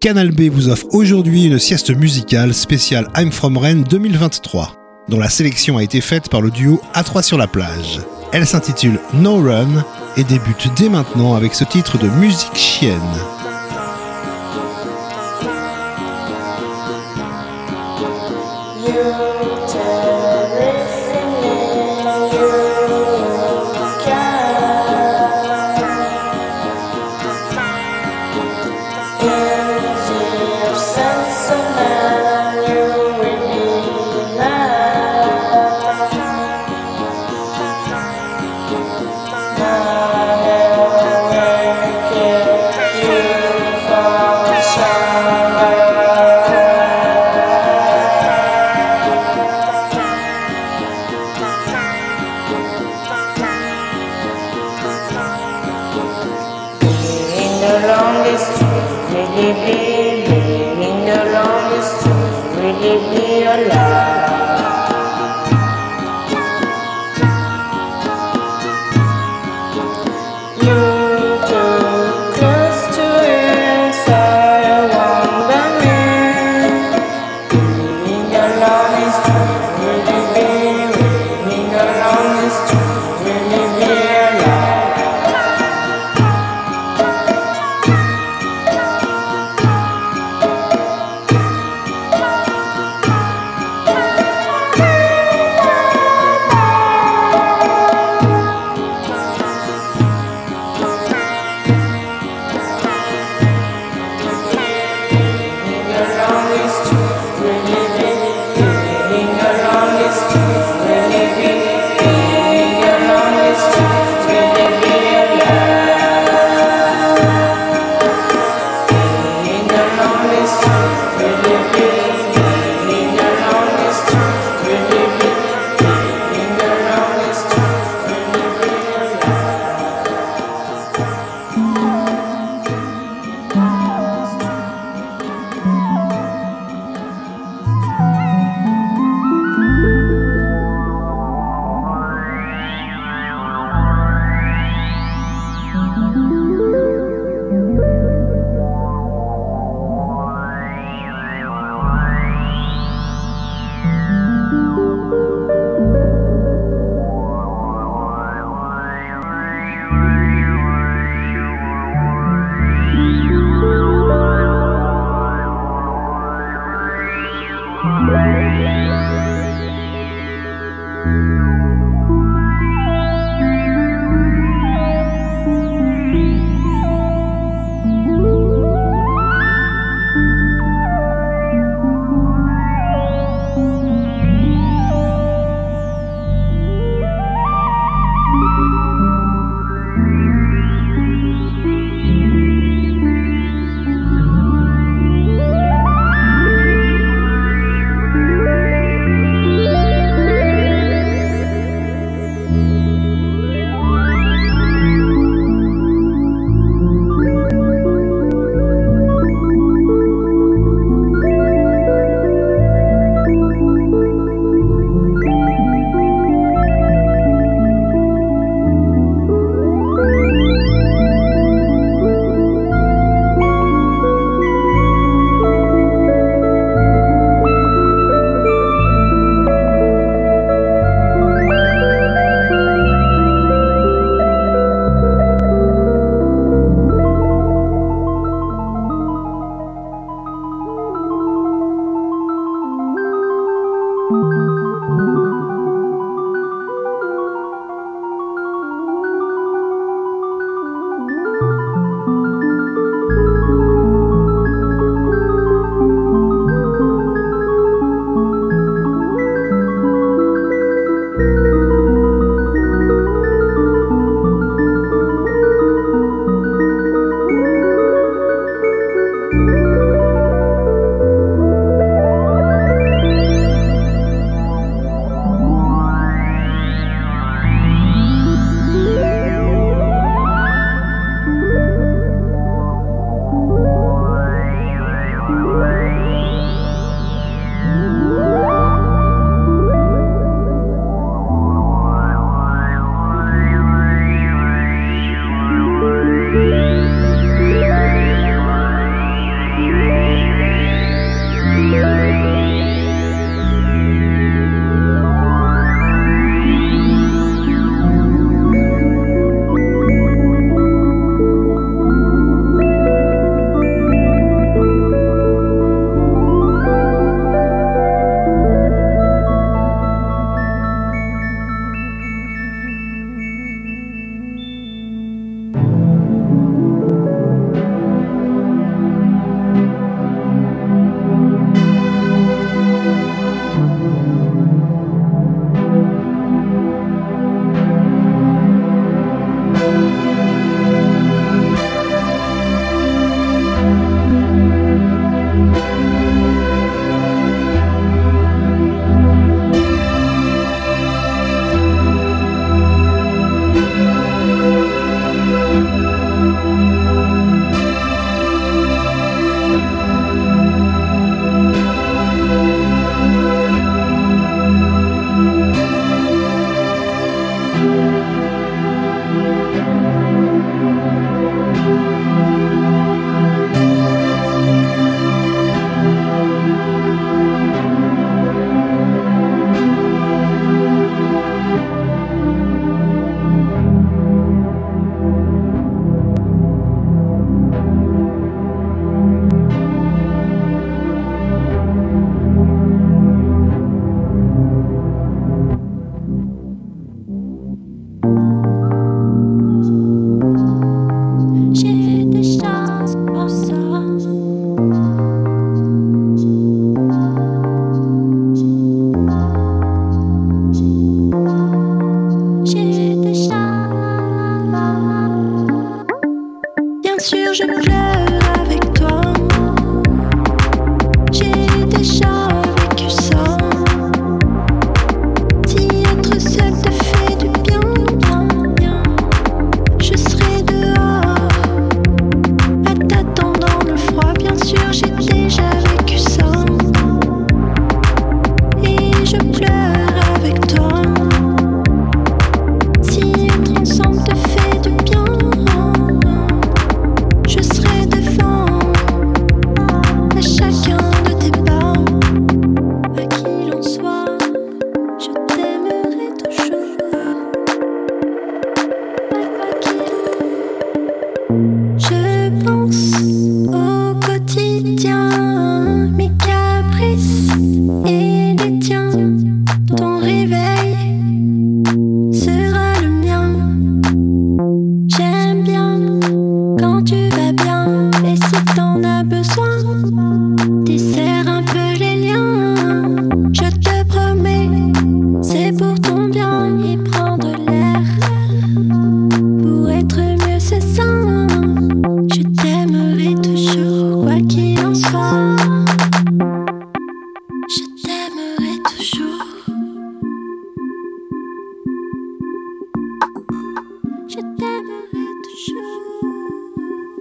Canal B vous offre aujourd'hui une sieste musicale spéciale I'm From Rennes 2023, dont la sélection a été faite par le duo A3 sur la plage. Elle s'intitule No Run et débute dès maintenant avec ce titre de musique chienne.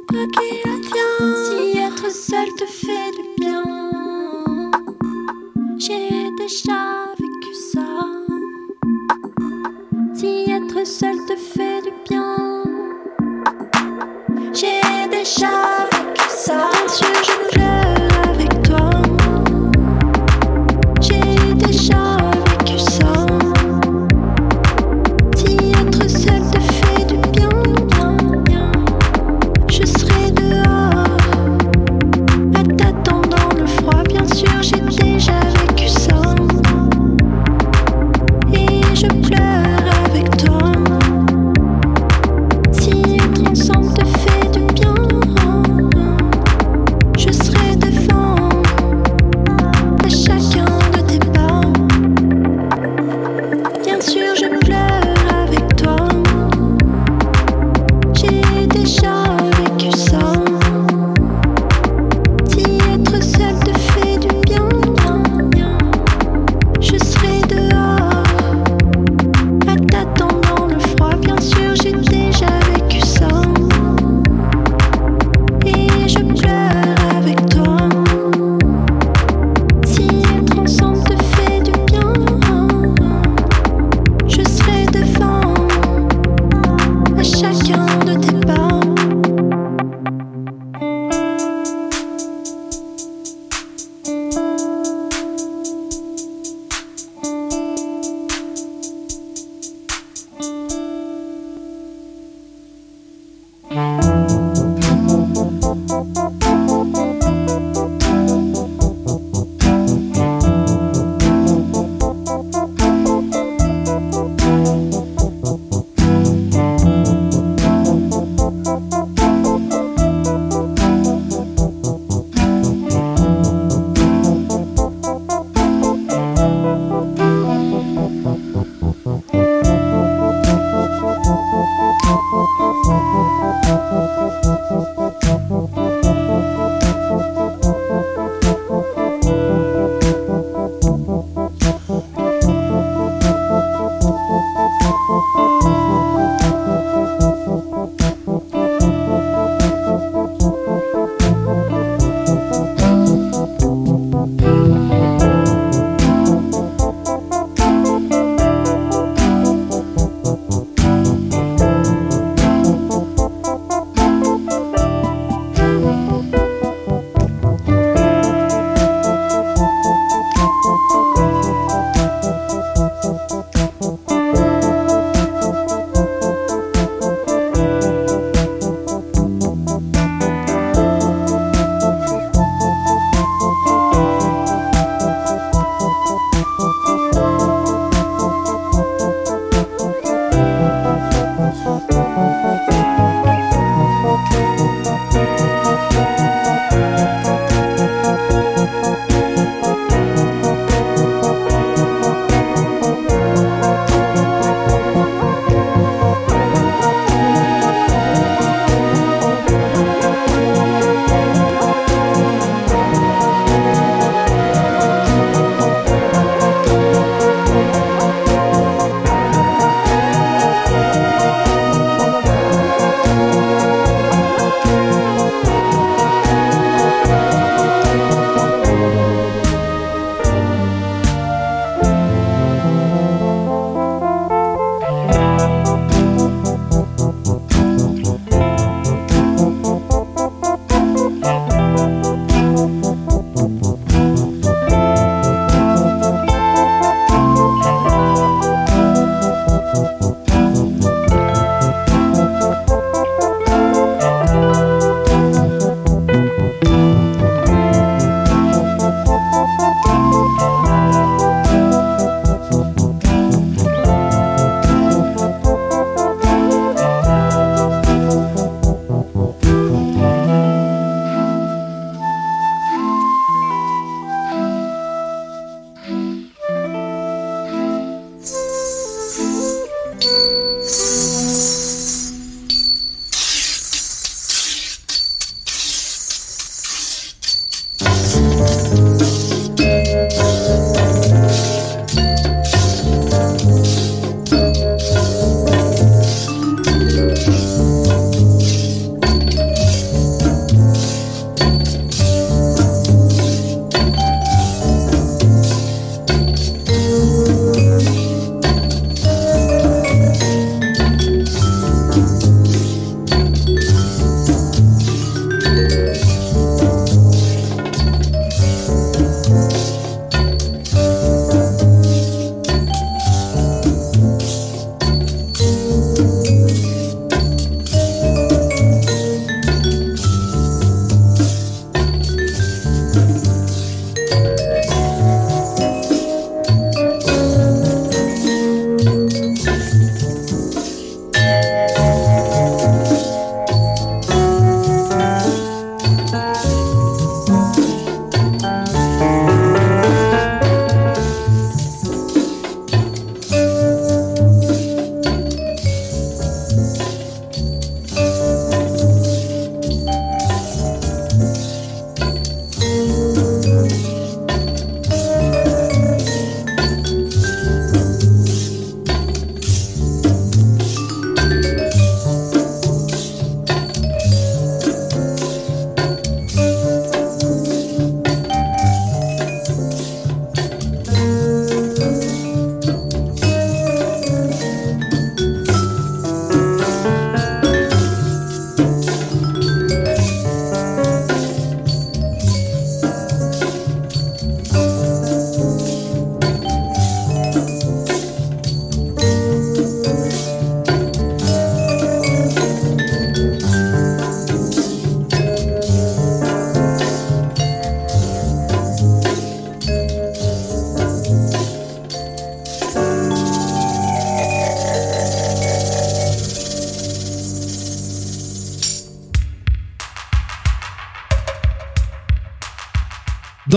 pas qu'il si être seul te fait du bien. J'ai déjà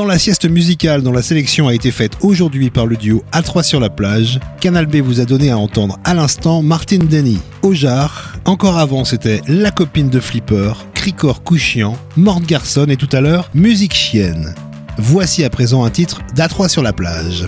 Dans la sieste musicale dont la sélection a été faite aujourd'hui par le duo A3 sur la plage, Canal B vous a donné à entendre à l'instant Martine Denny, Ojar, encore avant c'était La copine de Flipper, Cricor Couchiant, Morte Garçon et tout à l'heure Musique Chienne. Voici à présent un titre d'A3 sur la plage.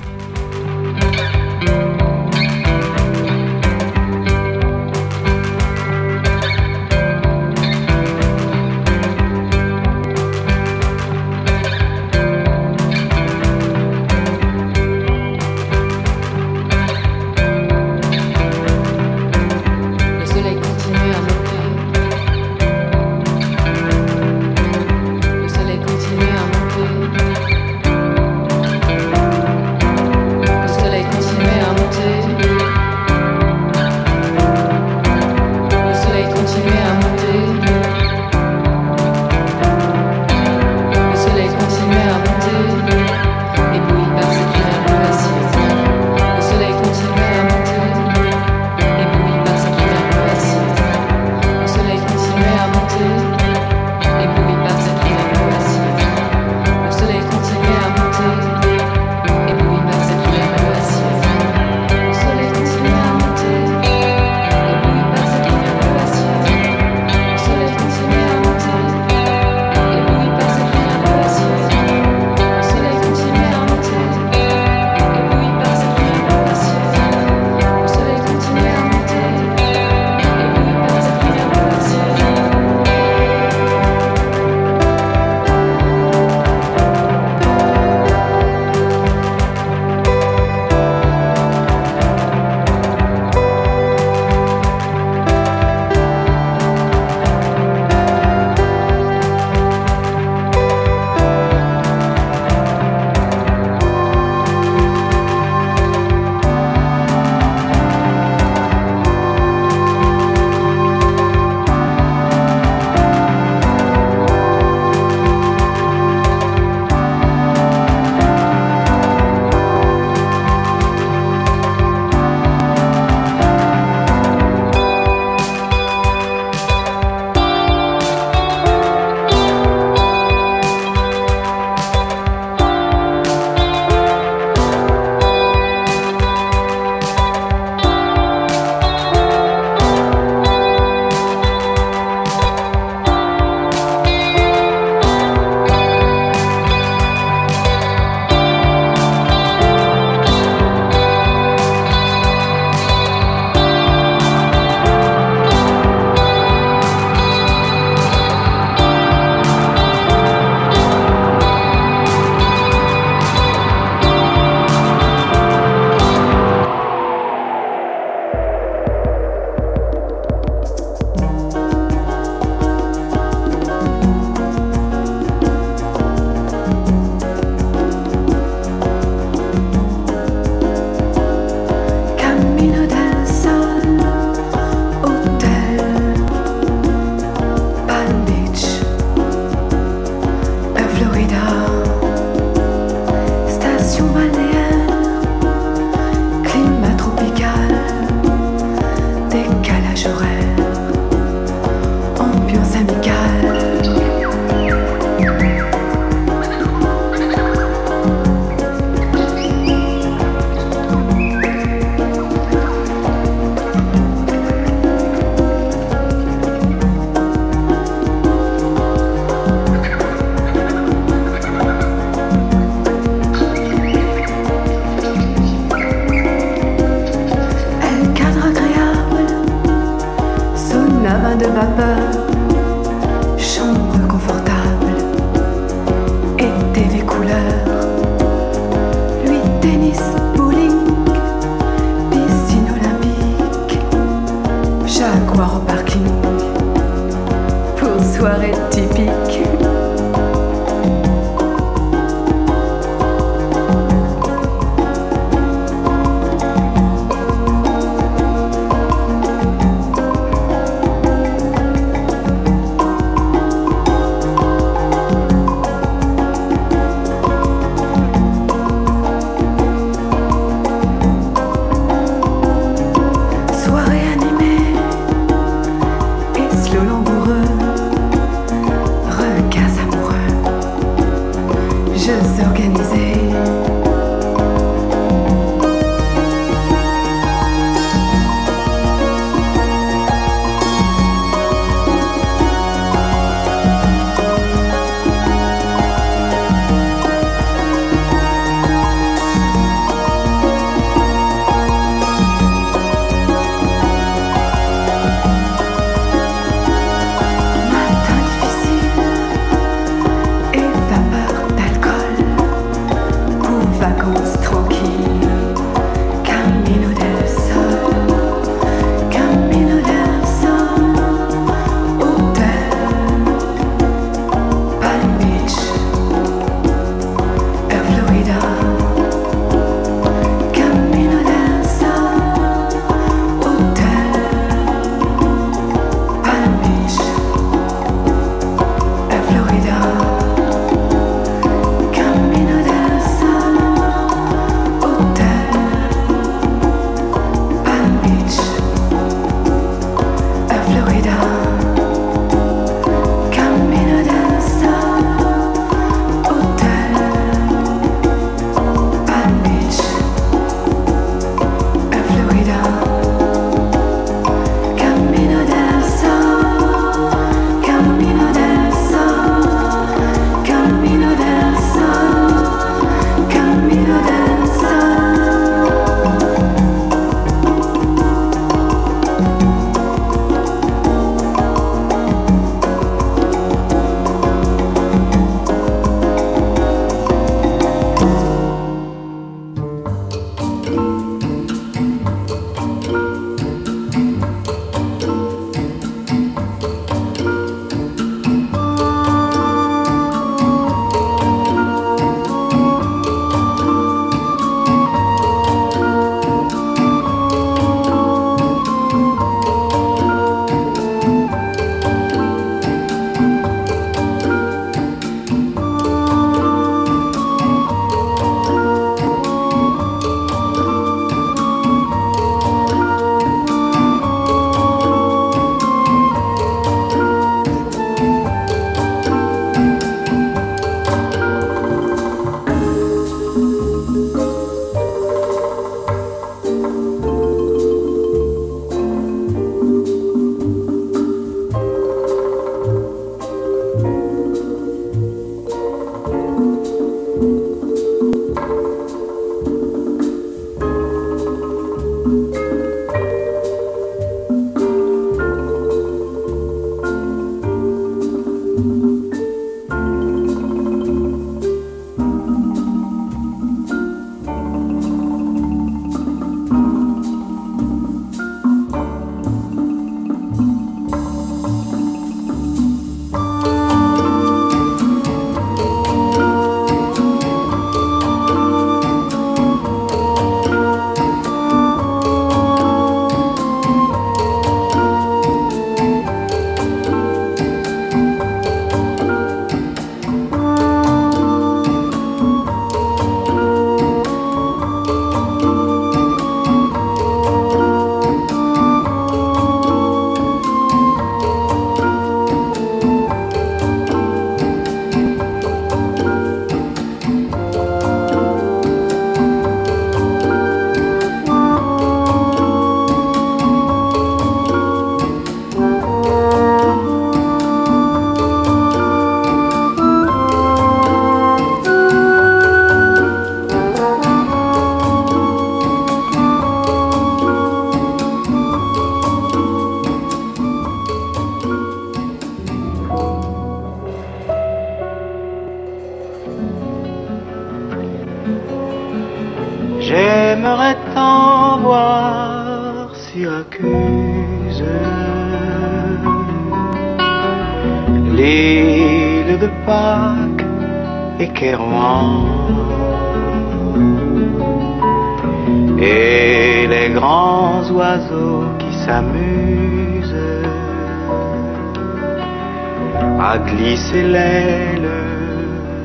Glisser l'aile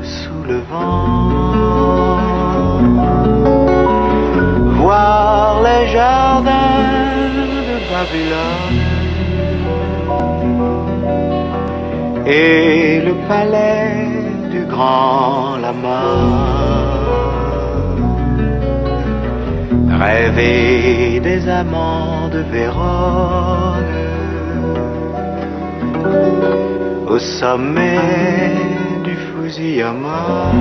sous le vent. Voir les jardins de Babylone et le palais du grand lama. Rêver des amants de Vérone au sommet du Fusiyama.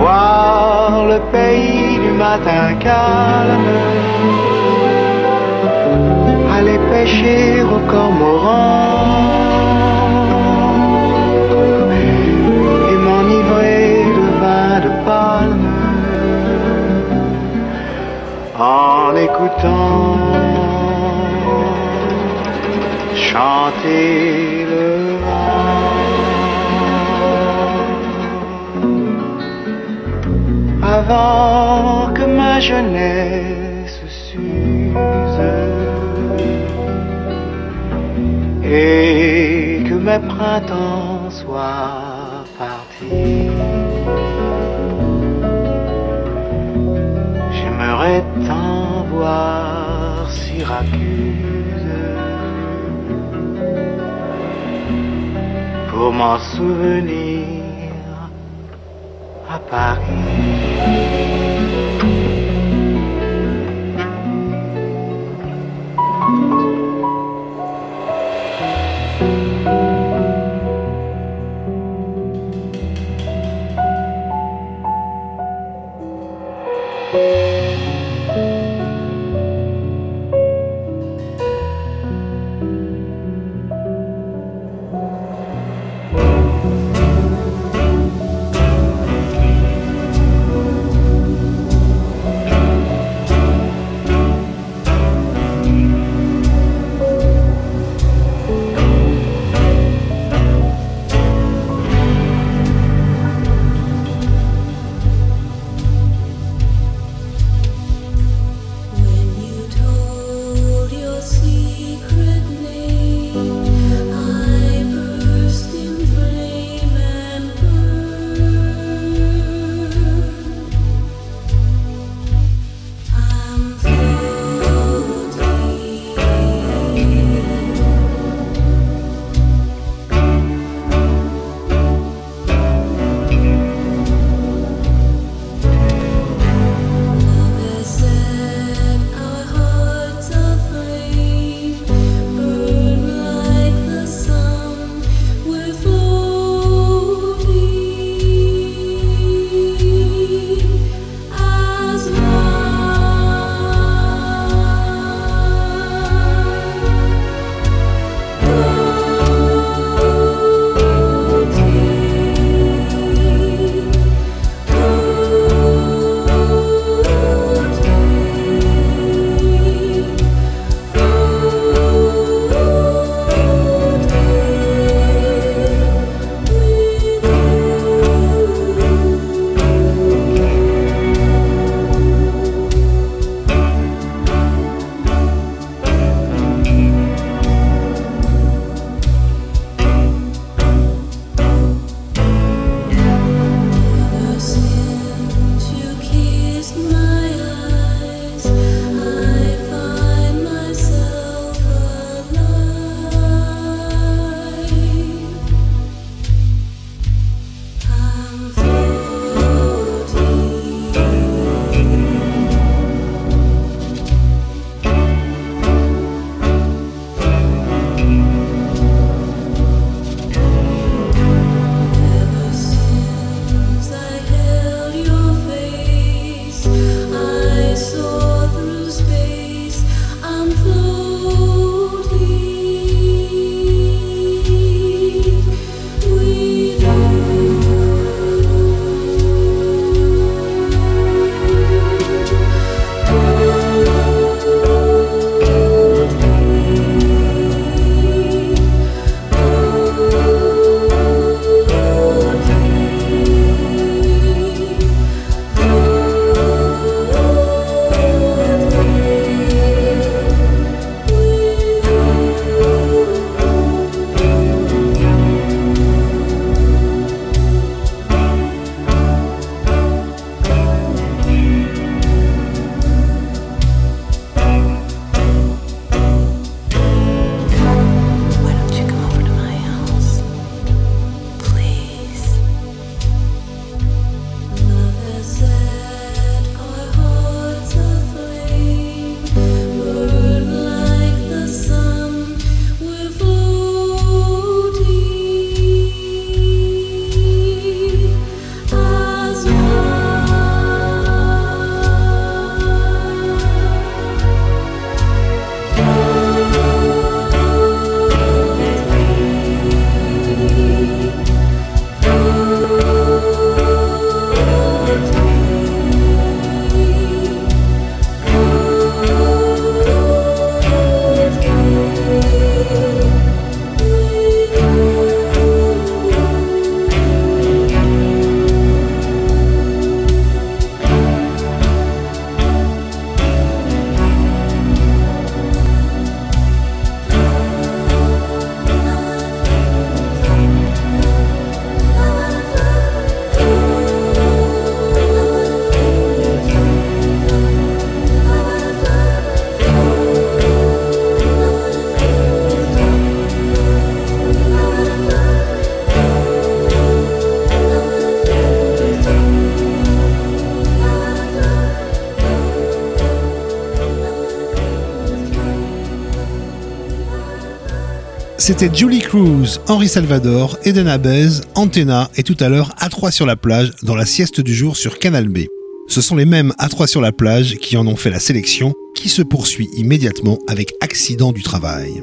Voir le pays du matin calme, aller pêcher au cormoran. Et m'enivrer de vin de palme. En écoutant chanter le vent avant que ma jeunesse s'use et que mes printemps soient partis. J'aimerais tant voir Syracuse pour m'en souvenir à Paris. C'était Julie Cruz, Henri Salvador, Eden Abez, Antenna et tout à l'heure A3 sur la plage dans la sieste du jour sur Canal B. Ce sont les mêmes A3 sur la plage qui en ont fait la sélection, qui se poursuit immédiatement avec Accident du travail.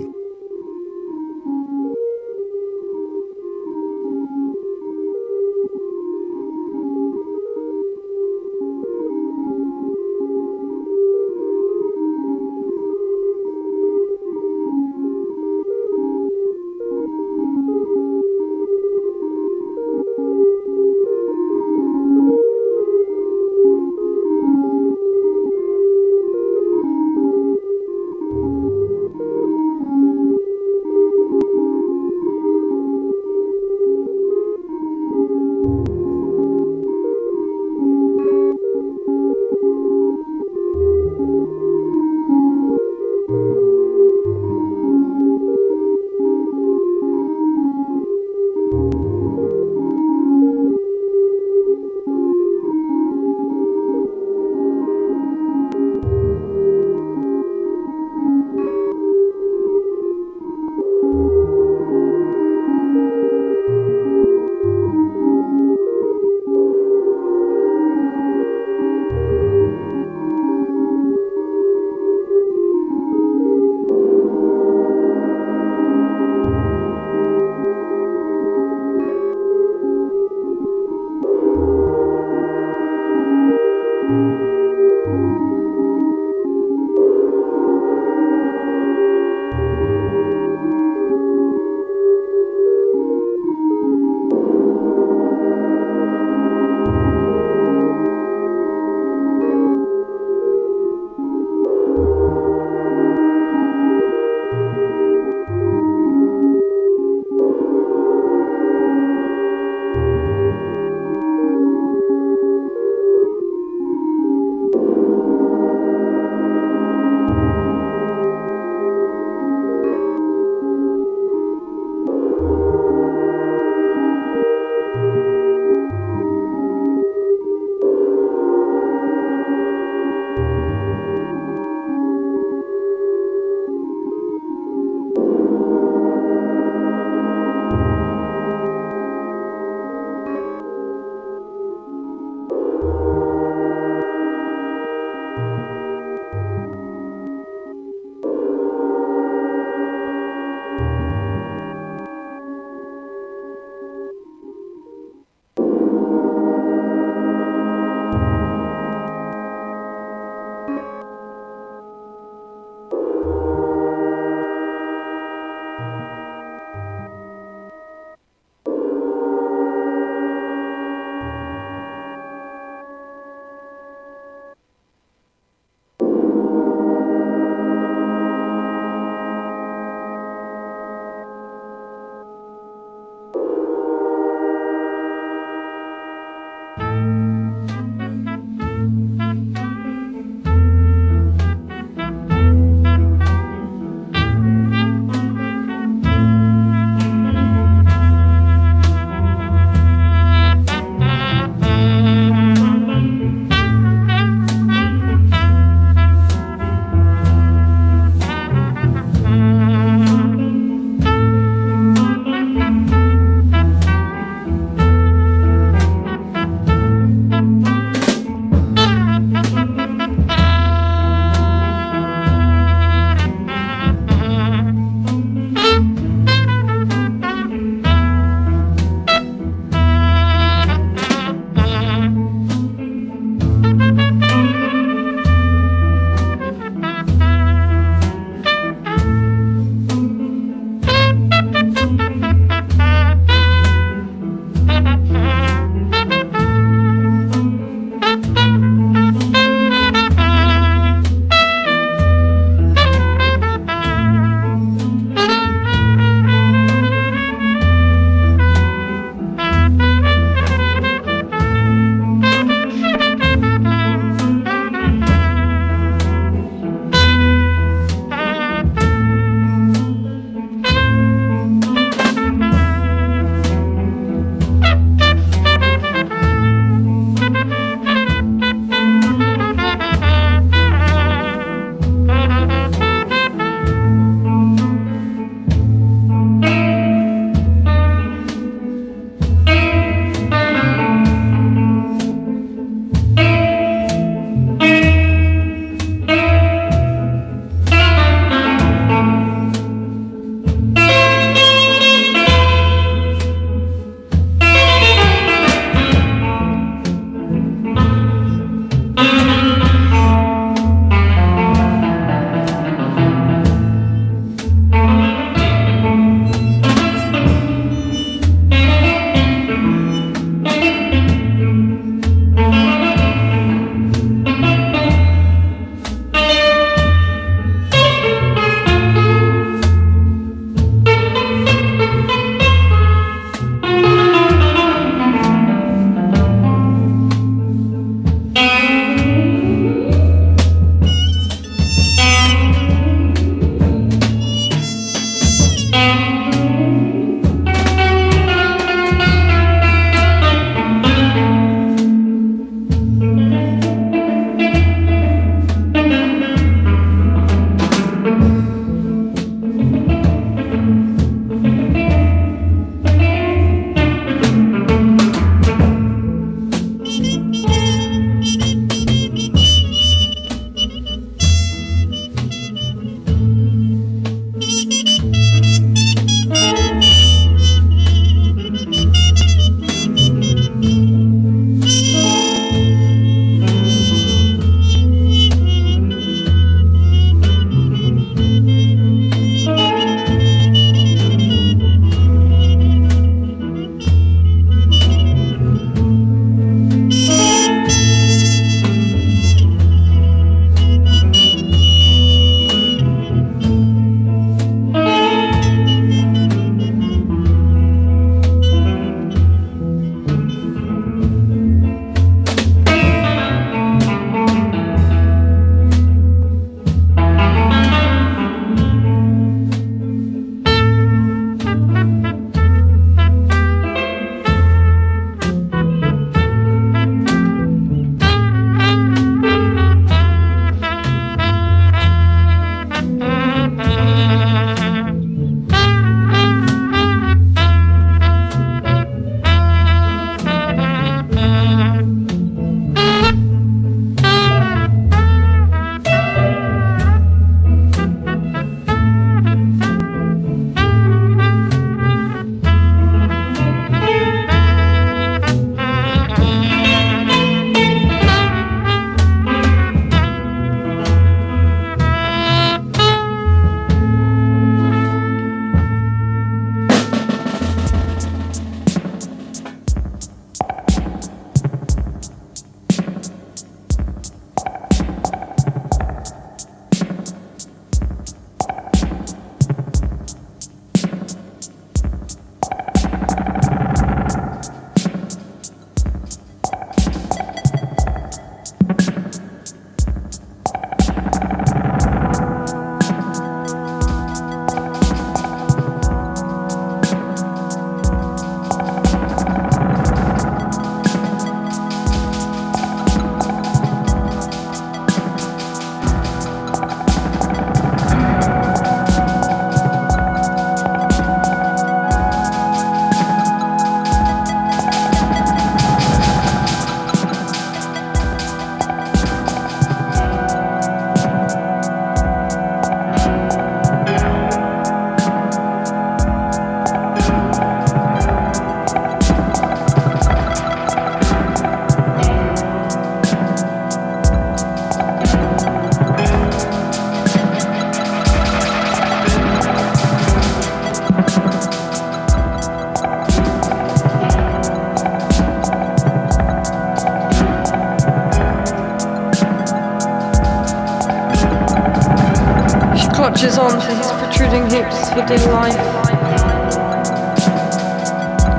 Hips life.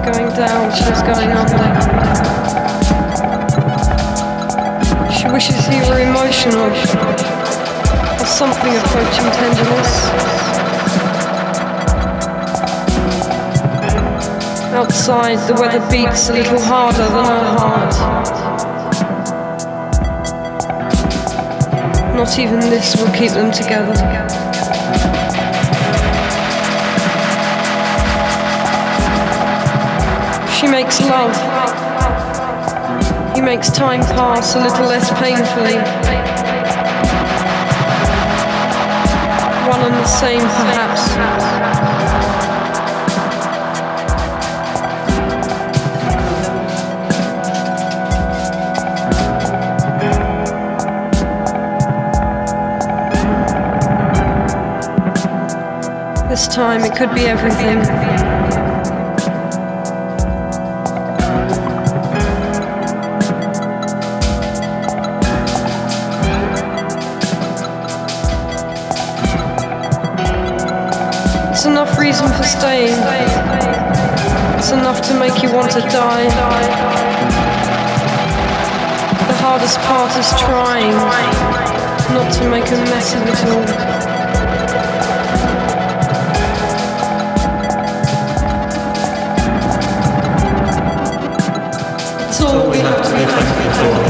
Going down, she's going under. She wishes he were emotional, or something approaching tenderness. Outside, the weather beats a little harder than her heart. Not even this will keep them together. She makes love. He makes time pass a little less painfully. One and the same, perhaps. This time it could be everything. Enough reason for staying. It's enough to make you want to die. The hardest part is trying not to make a mess of it all. It's all we have to be thankful for.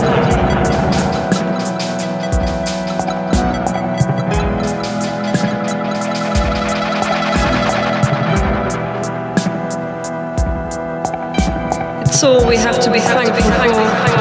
all we have to be thankful for.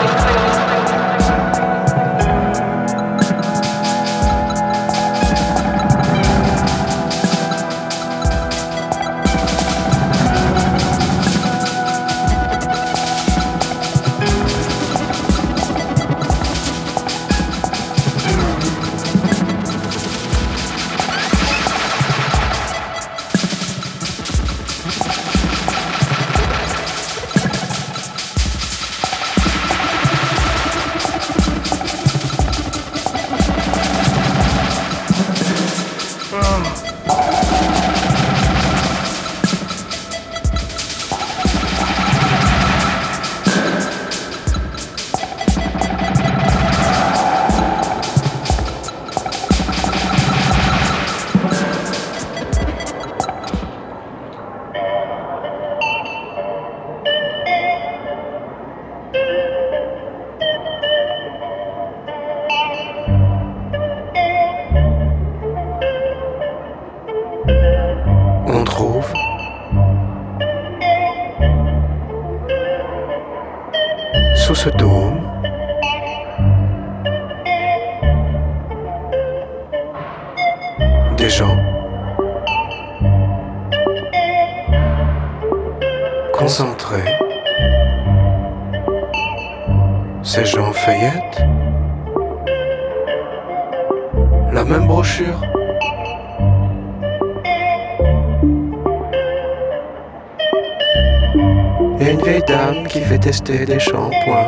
Des shampoings.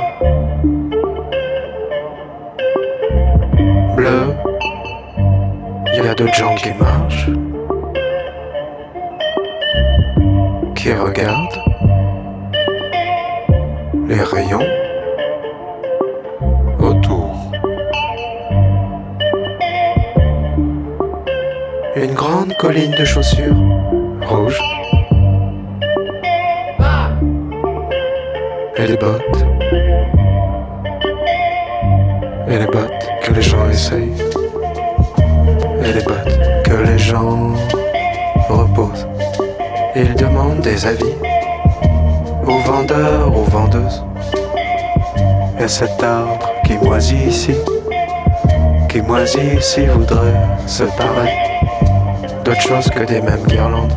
Bleu, il y a d'autres gens qui marchent, qui regardent. Les rayons. Autour. Une grande colline de chaussures Et cet arbre qui moisit ici, qui moisit ici voudrait se parler d'autre chose que des mêmes guirlandes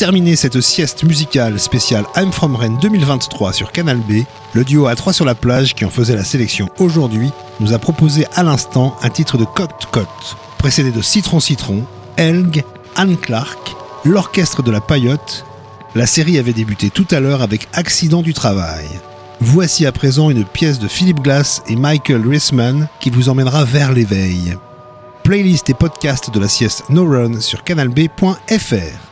terminer cette sieste musicale spéciale I'm From Rennes 2023 sur Canal B, le duo A3 sur la plage qui en faisait la sélection aujourd'hui nous a proposé à l'instant un titre de Cote Cote, précédé de Citron Citron, Elg, Anne Clark, l'orchestre de la paillote. La série avait débuté tout à l'heure avec Accident du travail. Voici à présent une pièce de Philip Glass et Michael Risman qui vous emmènera vers l'éveil. Playlist et podcast de la sieste No Run sur canalb.fr.